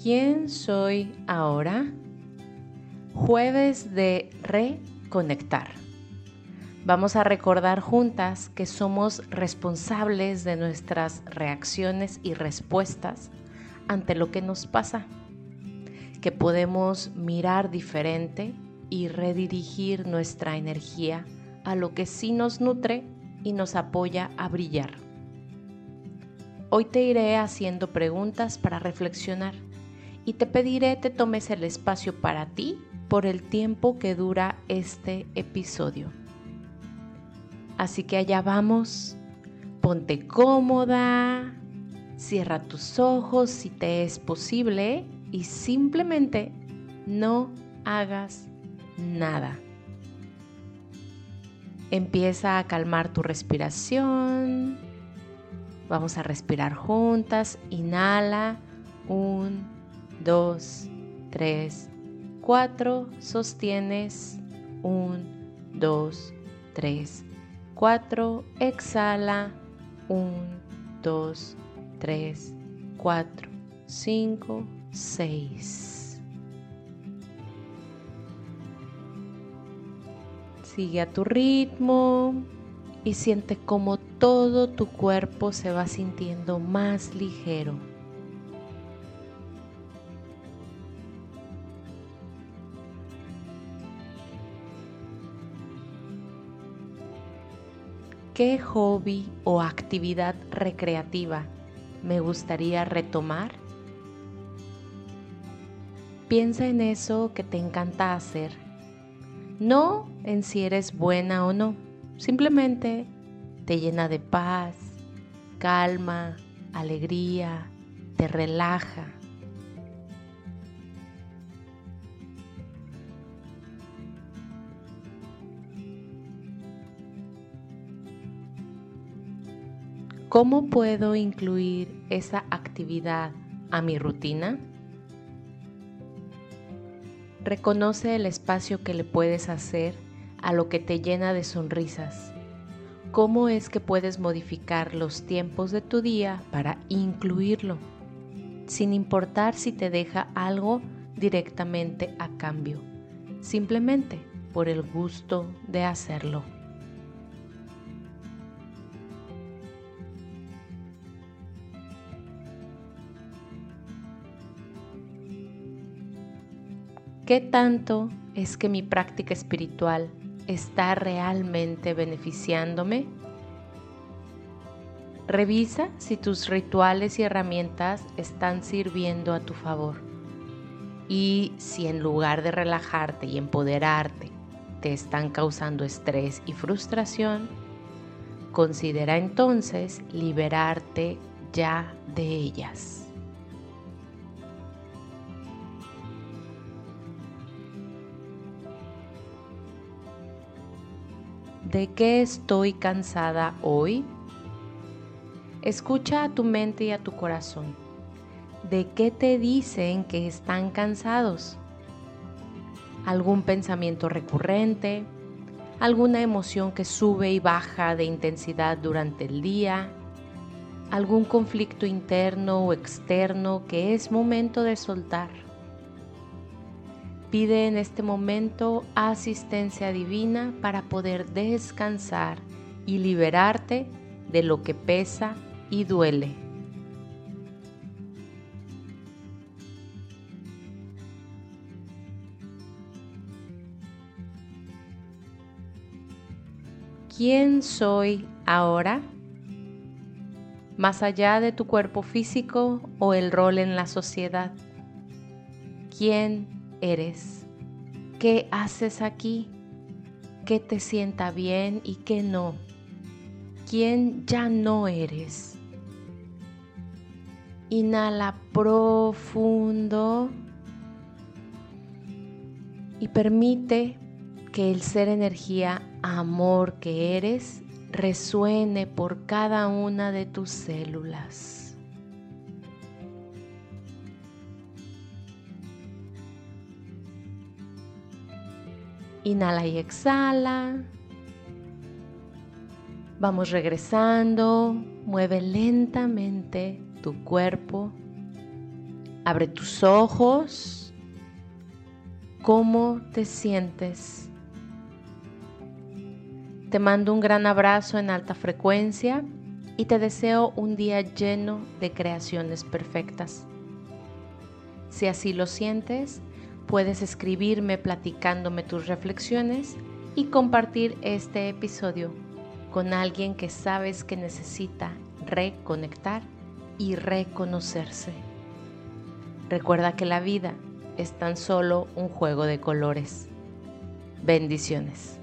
¿Quién soy ahora? Jueves de reconectar. Vamos a recordar juntas que somos responsables de nuestras reacciones y respuestas ante lo que nos pasa, que podemos mirar diferente y redirigir nuestra energía a lo que sí nos nutre y nos apoya a brillar. Hoy te iré haciendo preguntas para reflexionar y te pediré te tomes el espacio para ti por el tiempo que dura este episodio. Así que allá vamos, ponte cómoda, cierra tus ojos si te es posible y simplemente no hagas nada. Empieza a calmar tu respiración. Vamos a respirar juntas. Inhala. Un, dos, tres, cuatro. Sostienes. Un, dos, tres, cuatro. Exhala. Un, dos, tres, cuatro, cinco, seis. Sigue a tu ritmo y siente como todo tu cuerpo se va sintiendo más ligero. ¿Qué hobby o actividad recreativa me gustaría retomar? Piensa en eso que te encanta hacer no en si eres buena o no, simplemente te llena de paz, calma, alegría, te relaja. ¿Cómo puedo incluir esa actividad a mi rutina? Reconoce el espacio que le puedes hacer a lo que te llena de sonrisas. ¿Cómo es que puedes modificar los tiempos de tu día para incluirlo? Sin importar si te deja algo directamente a cambio, simplemente por el gusto de hacerlo. ¿Qué tanto es que mi práctica espiritual está realmente beneficiándome? Revisa si tus rituales y herramientas están sirviendo a tu favor. Y si en lugar de relajarte y empoderarte, te están causando estrés y frustración, considera entonces liberarte ya de ellas. ¿De qué estoy cansada hoy? Escucha a tu mente y a tu corazón. ¿De qué te dicen que están cansados? ¿Algún pensamiento recurrente? ¿Alguna emoción que sube y baja de intensidad durante el día? ¿Algún conflicto interno o externo que es momento de soltar? Pide en este momento asistencia divina para poder descansar y liberarte de lo que pesa y duele. ¿Quién soy ahora? Más allá de tu cuerpo físico o el rol en la sociedad. ¿Quién eres, qué haces aquí, qué te sienta bien y qué no, quién ya no eres. Inhala profundo y permite que el ser energía amor que eres resuene por cada una de tus células. Inhala y exhala. Vamos regresando. Mueve lentamente tu cuerpo. Abre tus ojos. ¿Cómo te sientes? Te mando un gran abrazo en alta frecuencia y te deseo un día lleno de creaciones perfectas. Si así lo sientes, puedes escribirme platicándome tus reflexiones y compartir este episodio con alguien que sabes que necesita reconectar y reconocerse. Recuerda que la vida es tan solo un juego de colores. Bendiciones.